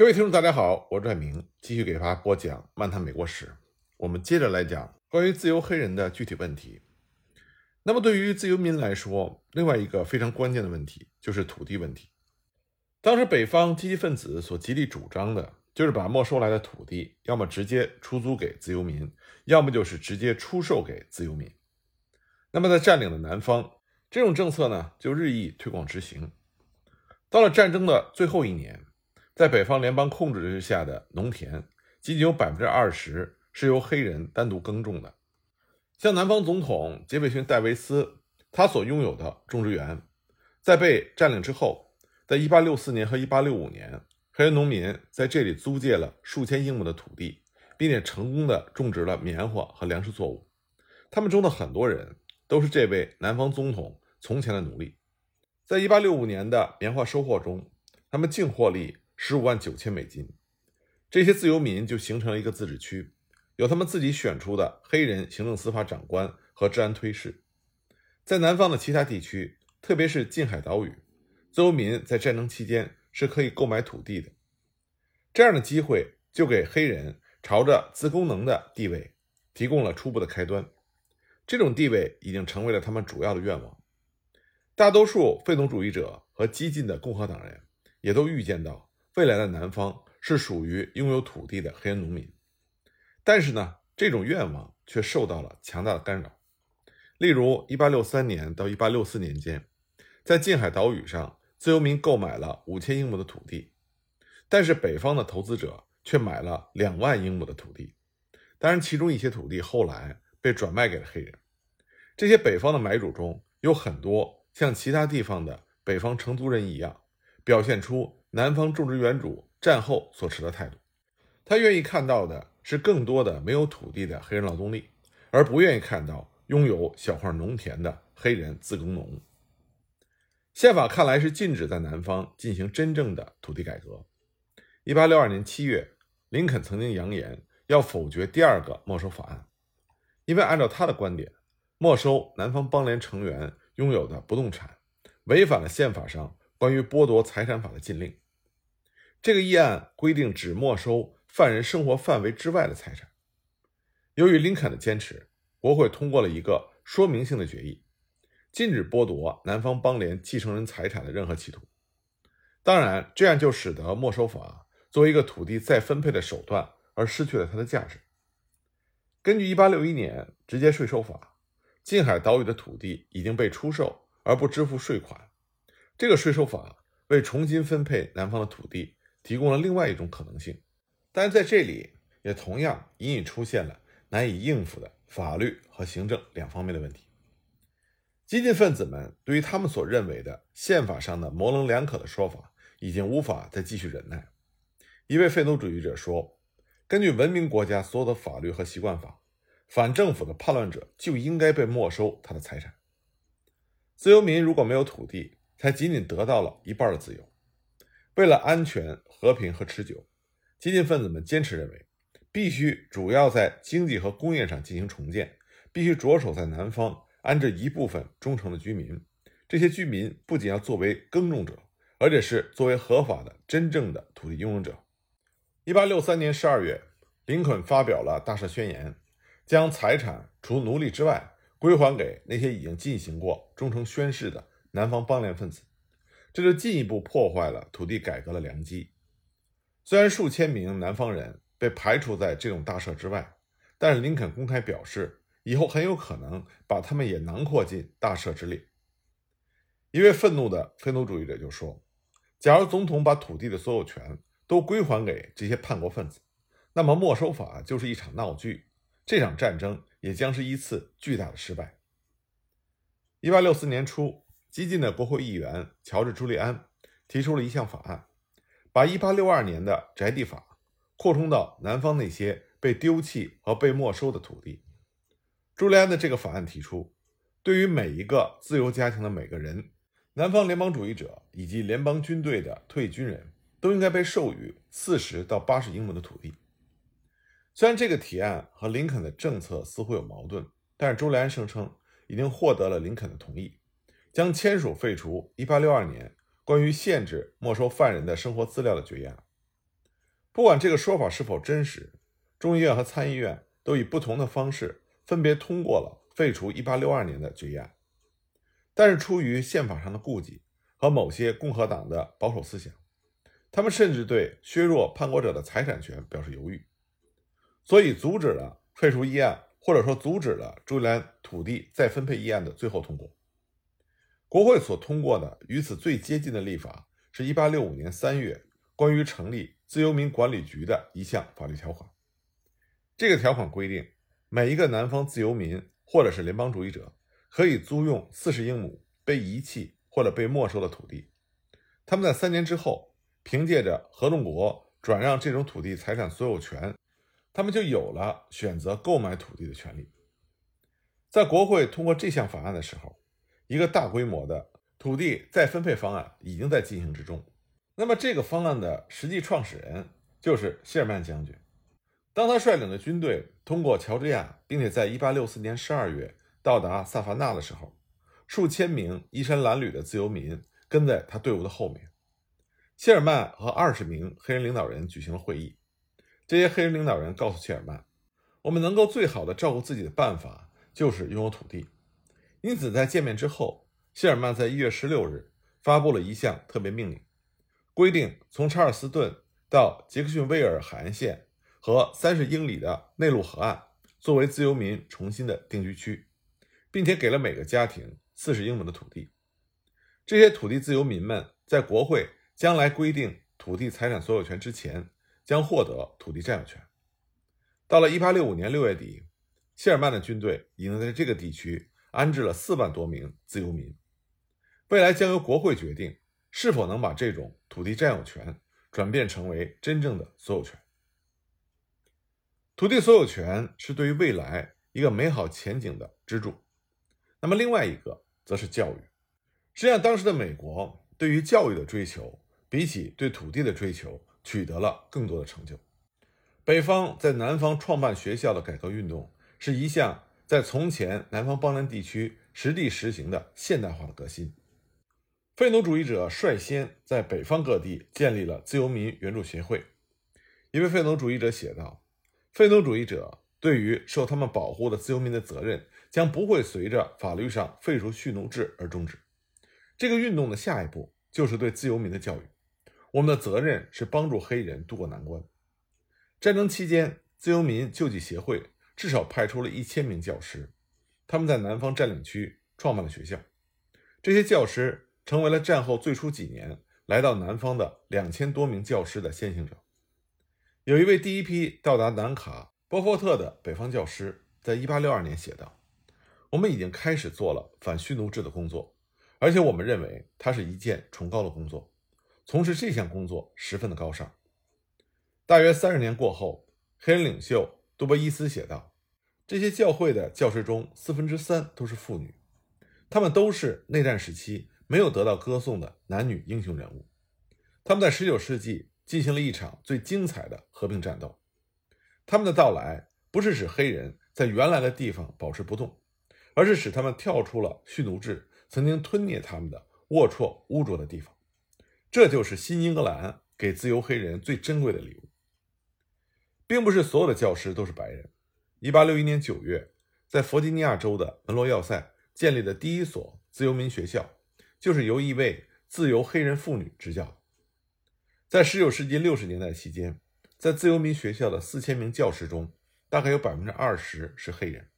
各位听众，大家好，我是拽明，继续给大家播讲《漫谈美国史》。我们接着来讲关于自由黑人的具体问题。那么，对于自由民来说，另外一个非常关键的问题就是土地问题。当时北方积极分子所极力主张的就是把没收来的土地，要么直接出租给自由民，要么就是直接出售给自由民。那么，在占领的南方，这种政策呢就日益推广执行。到了战争的最后一年。在北方联邦控制之下的农田，仅仅有百分之二十是由黑人单独耕种的。像南方总统杰斐逊·戴维斯，他所拥有的种植园，在被占领之后，在1864年和1865年，黑人农民在这里租借了数千英亩的土地，并且成功的种植了棉花和粮食作物。他们中的很多人都是这位南方总统从前的奴隶。在1865年的棉花收获中，他们净获利。十五万九千美金，这些自由民就形成了一个自治区，有他们自己选出的黑人行政司法长官和治安推事。在南方的其他地区，特别是近海岛屿，自由民在战争期间是可以购买土地的。这样的机会就给黑人朝着自功能的地位提供了初步的开端。这种地位已经成为了他们主要的愿望。大多数废奴主义者和激进的共和党人也都预见到。未来的南方是属于拥有土地的黑人农民，但是呢，这种愿望却受到了强大的干扰。例如，1863年到1864年间，在近海岛屿上，自由民购买了五千英亩的土地，但是北方的投资者却买了两万英亩的土地。当然，其中一些土地后来被转卖给了黑人。这些北方的买主中有很多像其他地方的北方承租人一样，表现出。南方种植园主战后所持的态度，他愿意看到的是更多的没有土地的黑人劳动力，而不愿意看到拥有小块农田的黑人自耕农。宪法看来是禁止在南方进行真正的土地改革。一八六二年七月，林肯曾经扬言要否决第二个没收法案，因为按照他的观点，没收南方邦联成员拥有的不动产，违反了宪法上关于剥夺财产法的禁令。这个议案规定只没收犯人生活范围之外的财产。由于林肯的坚持，国会通过了一个说明性的决议，禁止剥夺南方邦联继承人财产的任何企图。当然，这样就使得没收法作为一个土地再分配的手段而失去了它的价值。根据1861年直接税收法，近海岛屿的土地已经被出售而不支付税款。这个税收法为重新分配南方的土地。提供了另外一种可能性，但是在这里也同样隐隐出现了难以应付的法律和行政两方面的问题。激进分子们对于他们所认为的宪法上的模棱两可的说法，已经无法再继续忍耐。一位废奴主义者说：“根据文明国家所有的法律和习惯法，反政府的叛乱者就应该被没收他的财产。自由民如果没有土地，才仅仅得到了一半的自由。”为了安全、和平和持久，激进分子们坚持认为，必须主要在经济和工业上进行重建，必须着手在南方安置一部分忠诚的居民。这些居民不仅要作为耕种者，而且是作为合法的、真正的土地拥有者。一八六三年十二月，林肯发表了大赦宣言，将财产除奴隶之外归还给那些已经进行过忠诚宣誓的南方邦联分子。这就进一步破坏了土地改革的良机。虽然数千名南方人被排除在这种大赦之外，但是林肯公开表示，以后很有可能把他们也囊括进大赦之列。一位愤怒的非奴主义者就说：“假如总统把土地的所有权都归还给这些叛国分子，那么没收法就是一场闹剧，这场战争也将是一次巨大的失败。”一八六四年初。激进的国会议员乔治·朱利安提出了一项法案，把1862年的宅地法扩充到南方那些被丢弃和被没收的土地。朱利安的这个法案提出，对于每一个自由家庭的每个人，南方联邦主义者以及联邦军队的退役军人都应该被授予40到80英亩的土地。虽然这个提案和林肯的政策似乎有矛盾，但是朱利安声称已经获得了林肯的同意。将签署废除1862年关于限制没收犯人的生活资料的决议案。不管这个说法是否真实，众议院和参议院都以不同的方式分别通过了废除1862年的决议案。但是出于宪法上的顾忌和某些共和党的保守思想，他们甚至对削弱叛国者的财产权表示犹豫，所以阻止了废除议案，或者说阻止了朱利安土地再分配议案的最后通过。国会所通过的与此最接近的立法是1865年3月关于成立自由民管理局的一项法律条款。这个条款规定，每一个南方自由民或者是联邦主义者可以租用40英亩被遗弃或者被没收的土地，他们在三年之后。凭借着合众国转让这种土地财产所有权，他们就有了选择购买土地的权利。在国会通过这项法案的时候，一个大规模的土地再分配方案已经在进行之中。那么，这个方案的实际创始人就是谢尔曼将军。当他率领的军队通过乔治亚，并且在1864年12月到达萨凡纳的时候，数千名衣衫褴褛的自由民跟在他队伍的后面。谢尔曼和二十名黑人领导人举行了会议。这些黑人领导人告诉谢尔曼：“我们能够最好的照顾自己的办法就是拥有土地。”因此，在见面之后，谢尔曼在一月十六日发布了一项特别命令，规定从查尔斯顿到杰克逊威尔海岸线和三十英里的内陆河岸作为自由民重新的定居区，并且给了每个家庭四十英亩的土地。这些土地自由民们在国会。将来规定土地财产所有权之前，将获得土地占有权。到了1865年6月底，谢尔曼的军队已经在这个地区安置了四万多名自由民。未来将由国会决定是否能把这种土地占有权转变成为真正的所有权。土地所有权是对于未来一个美好前景的支柱。那么，另外一个则是教育。实际上，当时的美国对于教育的追求。比起对土地的追求，取得了更多的成就。北方在南方创办学校的改革运动，是一项在从前南方邦联地区实地实行的现代化的革新。废奴主义者率先在北方各地建立了自由民援助协会。一位废奴主义者写道：“废奴主义者对于受他们保护的自由民的责任，将不会随着法律上废除蓄奴制而终止。这个运动的下一步就是对自由民的教育。”我们的责任是帮助黑人渡过难关。战争期间，自由民救济协会至少派出了一千名教师，他们在南方占领区创办了学校。这些教师成为了战后最初几年来到南方的两千多名教师的先行者。有一位第一批到达南卡波佛特的北方教师，在1862年写道：“我们已经开始做了反蓄奴制的工作，而且我们认为它是一件崇高的工作。”从事这项工作十分的高尚。大约三十年过后，黑人领袖杜波伊斯写道：“这些教会的教师中，四分之三都是妇女，他们都是内战时期没有得到歌颂的男女英雄人物。他们在19世纪进行了一场最精彩的和平战斗。他们的到来不是使黑人在原来的地方保持不动，而是使他们跳出了蓄奴制曾经吞灭他们的龌龊污浊的地方。”这就是新英格兰给自由黑人最珍贵的礼物，并不是所有的教师都是白人。1861年9月，在弗吉尼亚州的门罗要塞建立的第一所自由民学校，就是由一位自由黑人妇女执教。在19世纪60年代期间，在自由民学校的4000名教师中，大概有20%是黑人。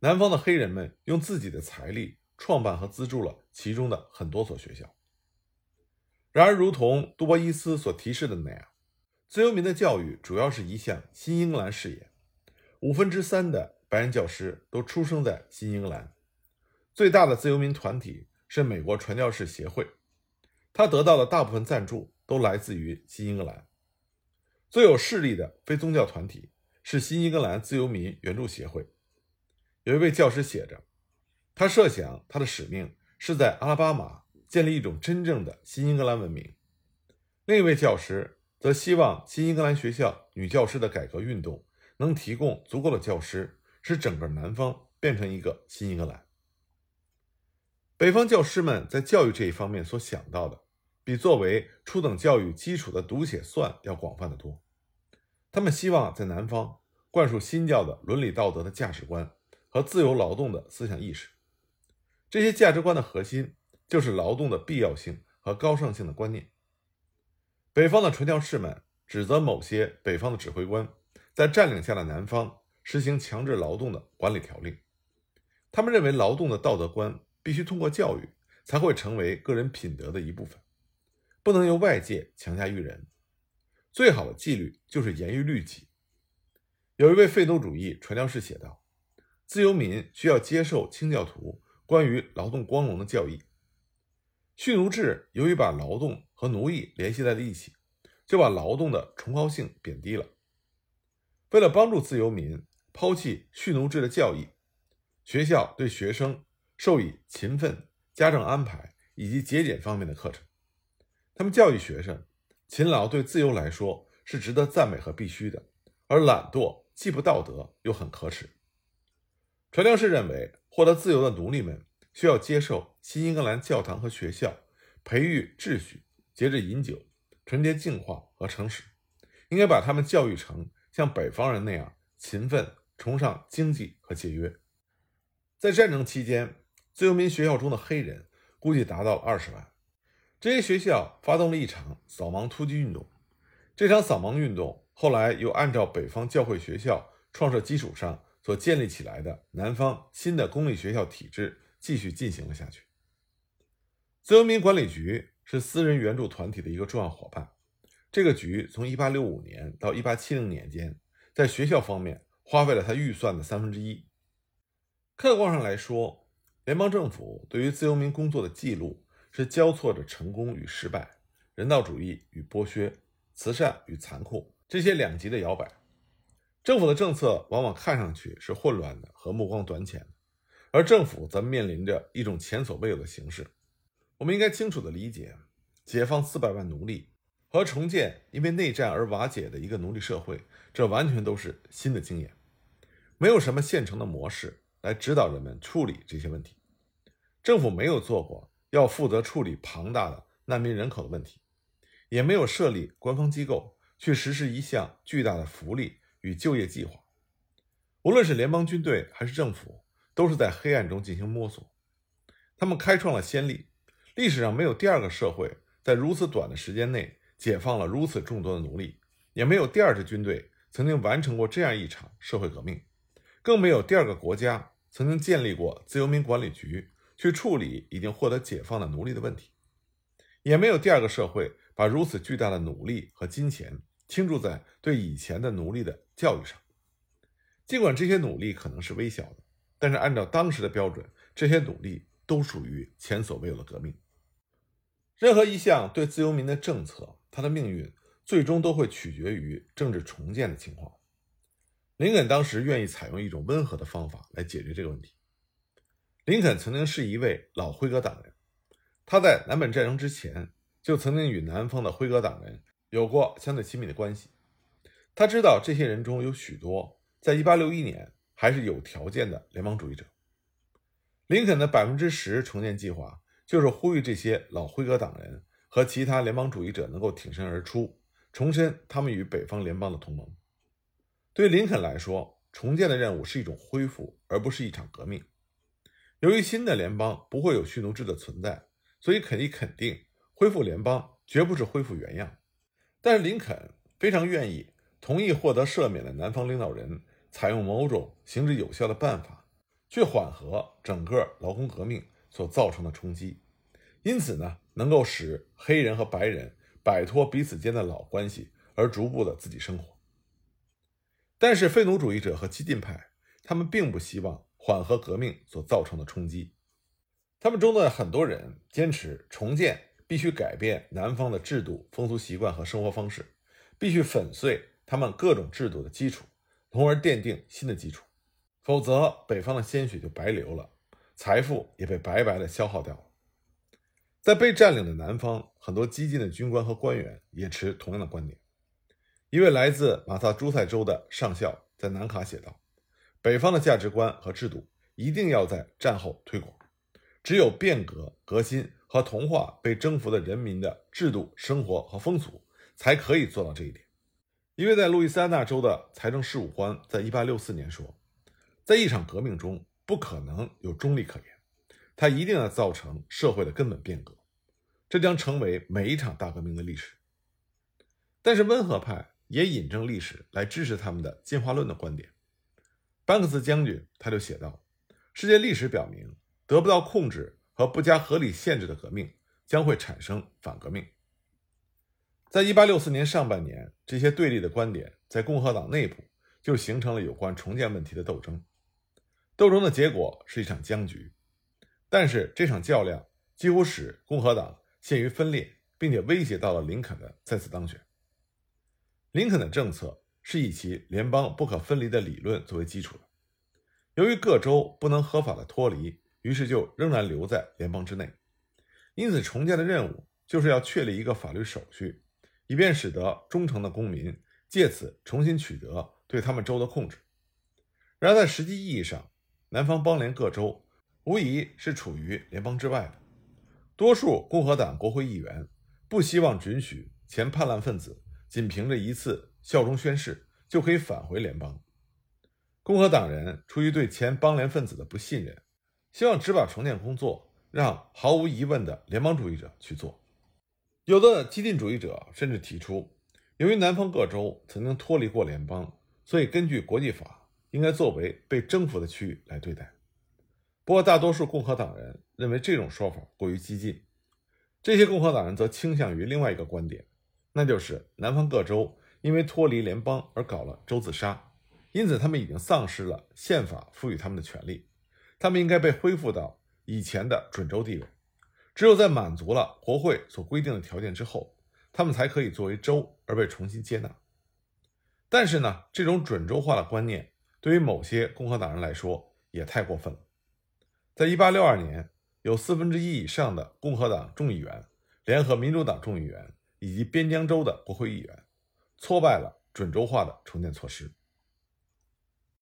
南方的黑人们用自己的财力创办和资助了其中的很多所学校。然而，如同杜波伊斯所提示的那样，自由民的教育主要是一项新英格兰事业。五分之三的白人教师都出生在新英格兰。最大的自由民团体是美国传教士协会，他得到的大部分赞助都来自于新英格兰。最有势力的非宗教团体是新英格兰自由民援助协会。有一位教师写着，他设想他的使命是在阿拉巴马。建立一种真正的新英格兰文明。另一位教师则希望新英格兰学校女教师的改革运动能提供足够的教师，使整个南方变成一个新英格兰。北方教师们在教育这一方面所想到的，比作为初等教育基础的读写算要广泛的多。他们希望在南方灌输新教的伦理道德的价值观和自由劳动的思想意识。这些价值观的核心就是劳动的必要性和高尚性的观念。北方的传教士们指责某些北方的指挥官在占领下的南方实行强制劳动的管理条例。他们认为劳动的道德观必须通过教育才会成为个人品德的一部分，不能由外界强加于人。最好的纪律就是严于律己。有一位废奴主义传教士写道：“自由民需要接受清教徒关于劳动光荣的教义。蓄奴制由于把劳动和奴役联系在了一起，就把劳动的崇高性贬低了。为了帮助自由民抛弃蓄奴制的教义，学校对学生授以勤奋、家政安排以及节俭方面的课程。他们教育学生。”勤劳对自由来说是值得赞美和必须的，而懒惰既不道德又很可耻。传教士认为，获得自由的奴隶们需要接受新英格兰教堂和学校培育秩序、节制饮酒、纯洁净化和诚实，应该把他们教育成像北方人那样勤奋、崇尚经济和节约。在战争期间，自由民学校中的黑人估计达到了二十万。这些学校发动了一场扫盲突击运动。这场扫盲运动后来又按照北方教会学校创设基础上所建立起来的南方新的公立学校体制继续进行了下去。自由民管理局是私人援助团体的一个重要伙伴。这个局从1865年到1870年间，在学校方面花费了他预算的三分之一。客观上来说，联邦政府对于自由民工作的记录。是交错着成功与失败、人道主义与剥削、慈善与残酷这些两极的摇摆。政府的政策往往看上去是混乱的和目光短浅，而政府则面临着一种前所未有的形势。我们应该清楚地理解，解放四百万奴隶和重建因为内战而瓦解的一个奴隶社会，这完全都是新的经验。没有什么现成的模式来指导人们处理这些问题，政府没有做过。要负责处理庞大的难民人口的问题，也没有设立官方机构去实施一项巨大的福利与就业计划。无论是联邦军队还是政府，都是在黑暗中进行摸索。他们开创了先例，历史上没有第二个社会在如此短的时间内解放了如此众多的奴隶，也没有第二支军队曾经完成过这样一场社会革命，更没有第二个国家曾经建立过自由民管理局。去处理已经获得解放的奴隶的问题，也没有第二个社会把如此巨大的努力和金钱倾注在对以前的奴隶的教育上。尽管这些努力可能是微小的，但是按照当时的标准，这些努力都属于前所未有的革命。任何一项对自由民的政策，他的命运最终都会取决于政治重建的情况。林肯当时愿意采用一种温和的方法来解决这个问题。林肯曾经是一位老辉格党人，他在南北战争之前就曾经与南方的辉格党人有过相对亲密的关系。他知道这些人中有许多在1861年还是有条件的联邦主义者。林肯的百分之十重建计划就是呼吁这些老辉格党人和其他联邦主义者能够挺身而出，重申他们与北方联邦的同盟。对林肯来说，重建的任务是一种恢复，而不是一场革命。由于新的联邦不会有蓄奴制的存在，所以可以肯定，恢复联邦绝不是恢复原样。但是林肯非常愿意同意获得赦免的南方领导人采用某种行之有效的办法，去缓和整个劳工革命所造成的冲击，因此呢，能够使黑人和白人摆脱彼此间的老关系，而逐步的自己生活。但是废奴主义者和激进派，他们并不希望。缓和革命所造成的冲击，他们中的很多人坚持重建必须改变南方的制度、风俗习惯和生活方式，必须粉碎他们各种制度的基础，从而奠定新的基础，否则北方的鲜血就白流了，财富也被白白的消耗掉了。在被占领的南方，很多激进的军官和官员也持同样的观点。一位来自马萨诸塞州的上校在南卡写道。北方的价值观和制度一定要在战后推广，只有变革、革新和同化被征服的人民的制度、生活和风俗，才可以做到这一点。一位在路易斯安那州的财政事务官在1864年说：“在一场革命中，不可能有中立可言，它一定要造成社会的根本变革，这将成为每一场大革命的历史。”但是温和派也引证历史来支持他们的进化论的观点。班克斯将军他就写道：“世界历史表明，得不到控制和不加合理限制的革命将会产生反革命。”在1864年上半年，这些对立的观点在共和党内部就形成了有关重建问题的斗争。斗争的结果是一场僵局，但是这场较量几乎使共和党陷于分裂，并且威胁到了林肯的再次当选。林肯的政策是以其联邦不可分离的理论作为基础的。由于各州不能合法的脱离，于是就仍然留在联邦之内。因此，重建的任务就是要确立一个法律手续，以便使得忠诚的公民借此重新取得对他们州的控制。然而，在实际意义上，南方邦联各州无疑是处于联邦之外的。多数共和党国会议员不希望准许前叛乱分子。仅凭着一次效忠宣誓就可以返回联邦。共和党人出于对前邦联分子的不信任，希望只把重建工作让毫无疑问的联邦主义者去做。有的激进主义者甚至提出，由于南方各州曾经脱离过联邦，所以根据国际法应该作为被征服的区域来对待。不过，大多数共和党人认为这种说法过于激进。这些共和党人则倾向于另外一个观点。那就是南方各州因为脱离联邦而搞了州自杀，因此他们已经丧失了宪法赋予他们的权利，他们应该被恢复到以前的准州地位。只有在满足了国会所规定的条件之后，他们才可以作为州而被重新接纳。但是呢，这种准州化的观念对于某些共和党人来说也太过分了。在一八六二年，有四分之一以上的共和党众议员联合民主党众议员。以及边疆州的国会议员挫败了准州化的重建措施。